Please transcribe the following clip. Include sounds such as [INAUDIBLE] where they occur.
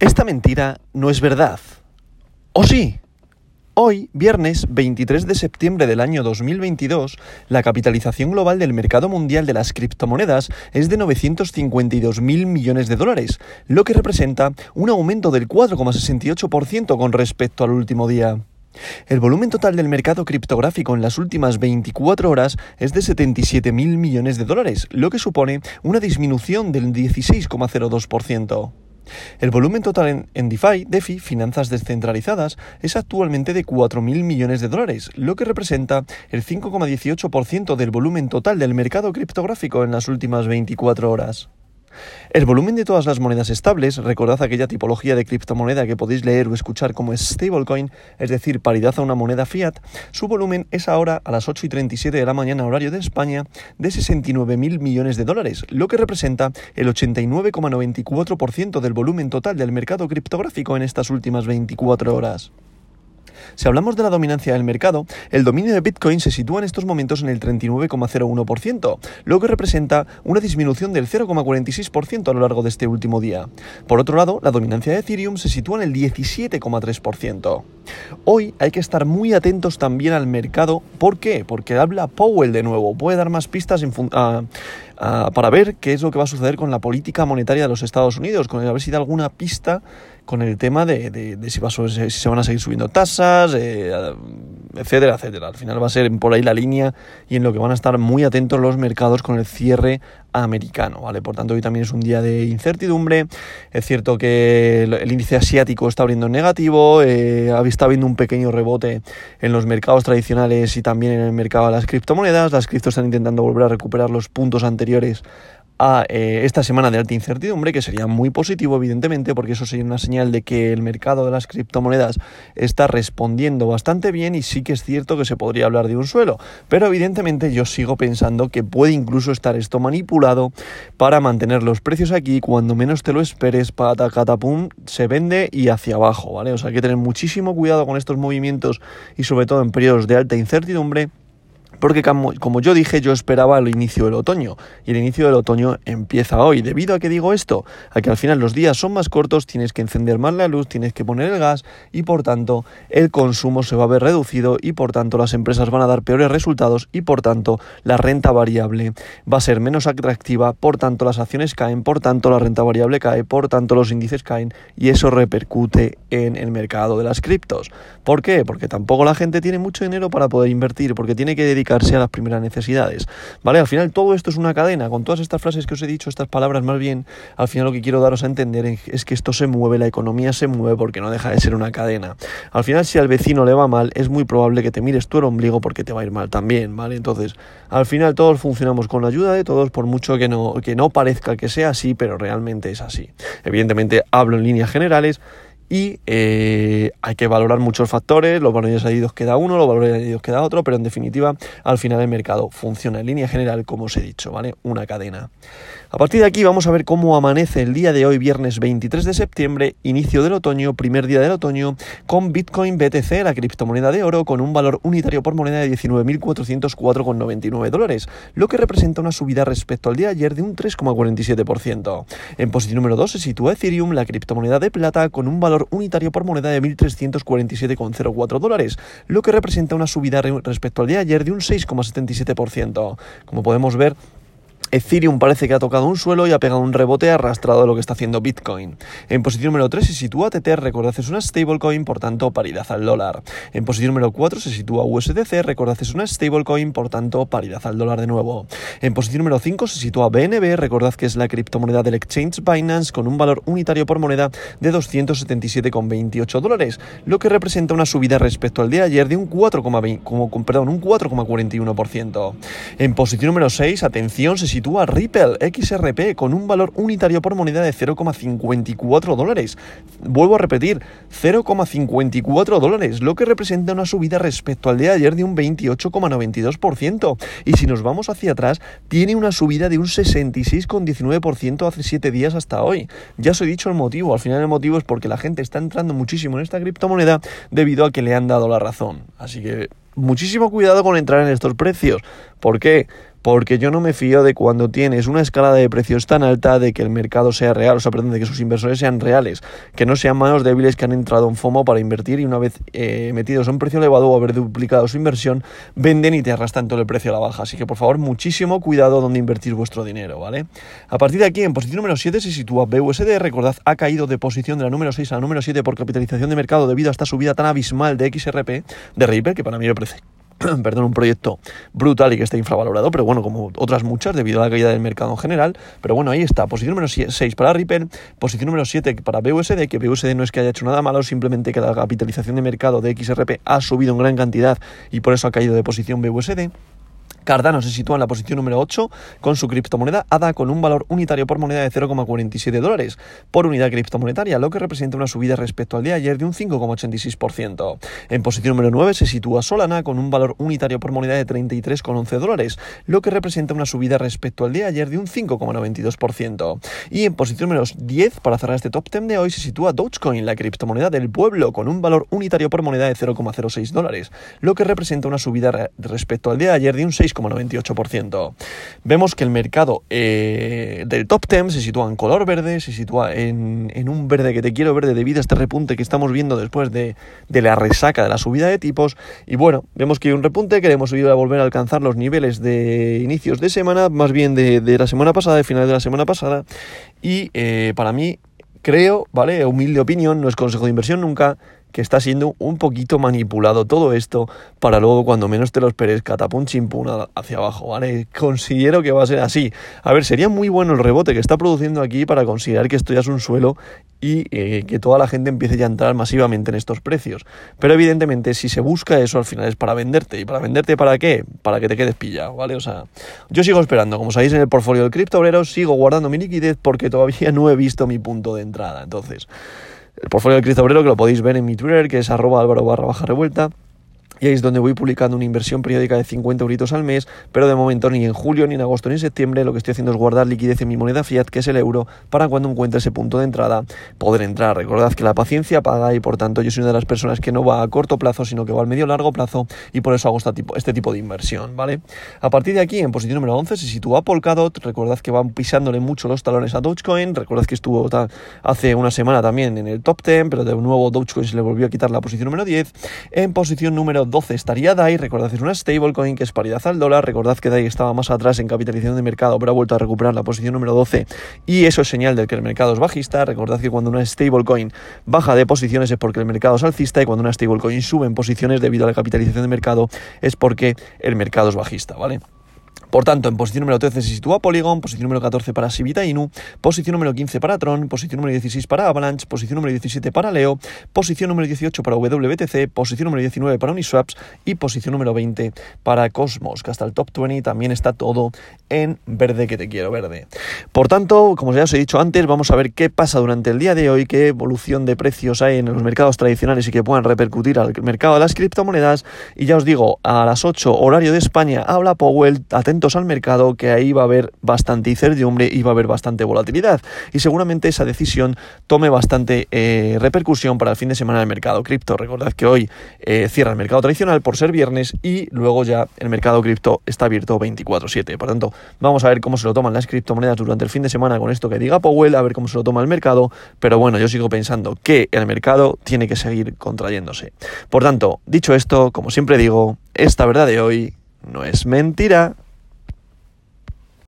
Esta mentira no es verdad. ¿O sí? Hoy, viernes 23 de septiembre del año 2022, la capitalización global del mercado mundial de las criptomonedas es de 952 mil millones de dólares, lo que representa un aumento del 4,68% con respecto al último día. El volumen total del mercado criptográfico en las últimas 24 horas es de 77 mil millones de dólares, lo que supone una disminución del 16,02%. El volumen total en, DeFi, DeFi, finanzas descentralizadas, es actualmente de 4.000 millones de dólares, lo que representa el 5,18% del volumen total del mercado criptográfico en las últimas 24 horas. El volumen de todas las monedas estables, recordad aquella tipología de criptomoneda que podéis leer o escuchar como stablecoin, es decir, paridad a una moneda fiat, su volumen es ahora a las 8 y 37 de la mañana horario de España de 69.000 millones de dólares, lo que representa el 89,94% del volumen total del mercado criptográfico en estas últimas 24 horas. Si hablamos de la dominancia del mercado, el dominio de Bitcoin se sitúa en estos momentos en el 39,01%, lo que representa una disminución del 0,46% a lo largo de este último día. Por otro lado, la dominancia de Ethereum se sitúa en el 17,3%. Hoy hay que estar muy atentos también al mercado. ¿Por qué? Porque habla Powell de nuevo. Puede dar más pistas para ver qué es lo que va a suceder con la política monetaria de los Estados Unidos, con a ver si da alguna pista con el tema de, si, si, se van a seguir subiendo tasas, eh, etcétera, etcétera. Al final va a ser por ahí la línea y en lo que van a estar muy atentos los mercados con el cierre americano, ¿vale? Por tanto, hoy también es un día de incertidumbre. Es cierto que el, índice asiático está abriendo en negativo, eh, está habiendo un pequeño rebote en los mercados tradicionales y también en el mercado de las criptomonedas. Las criptos están intentando volver a recuperar los puntos anteriores a eh, esta semana de alta incertidumbre, que sería muy positivo, evidentemente, porque eso sería una señal de que el mercado de las criptomonedas está respondiendo bastante bien y sí que es cierto que se podría hablar de un suelo. Pero evidentemente yo sigo pensando que puede incluso estar esto manipulado para mantener los precios aquí, cuando menos te lo esperes, pata catapum, se vende y hacia abajo, ¿vale? O sea, hay que tener muchísimo cuidado con estos movimientos y sobre todo en periodos de alta incertidumbre porque como, yo dije, yo esperaba el inicio del otoño, y el inicio del otoño empieza hoy. ¿Debido a que digo esto? A que al final los días son más cortos, tienes que encender más la luz, tienes que poner el gas, y por tanto el consumo se va a ver reducido, y por tanto las empresas van a dar peores resultados, y por tanto la renta variable va a ser menos atractiva, por tanto las acciones caen, por tanto la renta variable cae, por tanto los índices caen, y eso repercute en el mercado de las criptos. ¿Por qué? Porque tampoco la gente tiene mucho dinero para poder invertir, porque tiene que dedicar a las primeras necesidades. ¿Vale? Al final todo esto es una cadena. Con todas estas frases que os he dicho, estas palabras más bien, al final lo que quiero daros a entender es que esto se mueve, la economía se mueve porque no deja de ser una cadena. Al final, si al vecino le va mal, es muy probable que te mires tú el ombligo porque te va a ir mal también, ¿vale? Entonces, al final todos funcionamos con la ayuda de todos, por mucho que no, que no parezca que sea así, pero realmente es así. Evidentemente hablo en líneas generales y eh, hay que valorar muchos factores, los valores añadidos queda uno, los valores añadidos queda otro, pero en definitiva al final el mercado funciona en línea general como os he dicho, ¿vale? Una cadena. A partir de aquí vamos a ver cómo amanece el día de hoy, viernes 23 de septiembre, inicio del otoño, primer día del otoño, con Bitcoin BTC, la criptomoneda de oro, con un valor unitario por moneda de 19.404,99 dólares, lo que representa una subida respecto al día de ayer de un 3,47%. En posición número 2 se sitúa Ethereum, la criptomoneda de plata, con un valor unitario por moneda de 1.347,04 dólares, lo que representa una subida respecto al día de ayer de un 6,77%. Como podemos ver, Ethereum parece que ha tocado un suelo y ha pegado un rebote arrastrado de lo que está haciendo Bitcoin. En posición número 3 se sitúa Tether, recordad es una stablecoin, por tanto paridad al dólar. En posición número 4 se sitúa USDC, recordad es una stablecoin, por tanto paridad al dólar de nuevo. En posición número 5 se sitúa BNB, recordad que es la criptomoneda del exchange Binance con un valor unitario por moneda de 277,28 dólares, lo que representa una subida respecto al día de ayer de un 4,20, perdón, un 4,41%. En posición número 6, atención, se sitúa sitúa Ripple XRP con un valor unitario por moneda de 0,54 dólares. Vuelvo a repetir, 0,54 dólares, lo que representa una subida respecto al día de ayer de un 28,92%. Y si nos vamos hacia atrás, tiene una subida de un 66,19% hace 7 días hasta hoy. Ya os he dicho el motivo, al final el motivo es porque la gente está entrando muchísimo en esta criptomoneda debido a que le han dado la razón. Así que muchísimo cuidado con entrar en estos precios. ¿Por qué? Porque yo no me fío de cuando tienes una escala de precios tan alta de que el mercado sea real, o sea, perdón, de que sus inversores sean reales, que no sean manos débiles que han entrado en FOMO para invertir y una vez eh, metidos a un precio elevado o haber duplicado su inversión, venden y te arrastran todo el precio a la baja. Así que por favor, muchísimo cuidado donde invertir vuestro dinero, ¿vale? A partir de aquí, en posición número 7 se sitúa BUSD, recordad, ha caído de posición de la número 6 a la número 7 por capitalización de mercado debido a esta subida tan abismal de XRP de Ripple, que para mí me parece [CLEARS THROAT] perdón, un proyecto brutal y que está infravalorado, pero bueno, como otras muchas debido a la caída del mercado en general. Pero bueno, ahí está, posición número 6 para Ripple, posición número 7 para BUSD, que BUSD no es que haya hecho nada malo, simplemente que la capitalización de mercado de XRP ha subido en gran cantidad y por eso ha caído de posición BUSD. Cardano se sitúa en la posición número 8 con su criptomoneda ADA con un valor unitario por moneda de 0,47 dólares por unidad criptomonetaria, lo que representa una subida respecto al día de ayer de un 5,86%. En posición número 9 se sitúa Solana con un valor unitario por moneda de 33,11 dólares, lo que representa una subida respecto al día de ayer de un 5,92%. Y en posición número 10, para cerrar este top 10 de hoy, se sitúa Dogecoin, la criptomoneda del pueblo, con un valor unitario por moneda de 0,06 dólares, lo que representa una subida respecto al día de ayer de un 6, 6,98%. Vemos que el mercado eh, del top 10 se sitúa en color verde, se sitúa en, un verde que te quiero verde debido a este repunte que estamos viendo después de, la resaca de la subida de tipos. Y bueno, vemos que hay un repunte, queremos ir a volver a alcanzar los niveles de inicios de semana, más bien de, la semana pasada, de finales de la semana pasada. Y eh, para mí, creo, ¿vale? Humilde opinión, no es consejo de inversión nunca que está siendo un poquito manipulado todo esto para luego cuando menos te lo esperes catapum chimpuna hacia abajo, ¿vale? Considero que va a ser así. A ver, sería muy bueno el rebote que está produciendo aquí para considerar que esto ya es un suelo y eh, que toda la gente empiece ya a entrar masivamente en estos precios. Pero evidentemente si se busca eso al final es para venderte. ¿Y para venderte para qué? Para que te quedes pillado, ¿vale? O sea, yo sigo esperando. Como sabéis en el portfolio del cripto obrero, sigo guardando mi liquidez porque todavía [LAUGHS] no he visto mi punto de entrada. Entonces el portfolio del Cristo Obrero, que lo podéis ver en mi Twitter, que es arroba álvaro barra baja revuelta y ahí es donde voy publicando una inversión periódica de 50 euritos al mes, pero de momento ni en julio, ni en agosto, ni en septiembre lo que estoy haciendo es guardar liquidez en mi moneda fiat, que es el euro, para cuando encuentre ese punto de entrada poder entrar. Recordad que la paciencia paga y por tanto yo soy una de las personas que no va a corto plazo, sino que va al medio largo plazo y por eso hago este tipo, de inversión, ¿vale? A partir de aquí, en posición número 11, se sitúa Polkadot, recordad que van pisándole mucho los talones a Dogecoin, recordad que estuvo hace una semana también en el top 10, pero de nuevo Dogecoin se le volvió a quitar la posición número 10. En posición número 12 estaría DAI, recordad es una stablecoin que es paridad al dólar, recordad que DAI estaba más atrás en capitalización de mercado, pero ha vuelto a recuperar la posición número 12 y eso es señal de que el mercado es bajista, recordad que cuando una stablecoin baja de posiciones es porque el mercado es alcista y cuando una stablecoin sube en posiciones debido a la capitalización de mercado es porque el mercado es bajista, ¿vale? Por tanto, en posición número 13 se sitúa Polygon, posición número 14 para Sivita Inu, posición número 15 para Tron, posición número 16 para Avalanche, posición número 17 para Leo, posición número 18 para WBTC, posición número 19 para Uniswaps y posición número 20 para Cosmos, que hasta el top 20 también está todo en verde que te quiero verde. Por tanto, como ya os he dicho antes, vamos a ver qué pasa durante el día de hoy, qué evolución de precios hay en los mercados tradicionales y que puedan repercutir al mercado de las criptomonedas. Y ya os digo, a las 8 horario de España habla Powell, atento al mercado que ahí va a haber bastante incertidumbre y va a haber bastante volatilidad. Y seguramente esa decisión tome bastante eh, repercusión para el fin de semana del mercado cripto. Recordad que hoy eh, cierra el mercado tradicional por ser viernes y luego ya el mercado cripto está abierto 24/7. Por tanto, vamos a ver cómo se lo toman las criptomonedas durante el fin de semana con esto que diga Powell, a ver cómo se lo toma el mercado. Pero bueno, yo sigo pensando que el mercado tiene que seguir contrayéndose. Por tanto, dicho esto, como siempre digo, esta verdad de hoy no es mentira.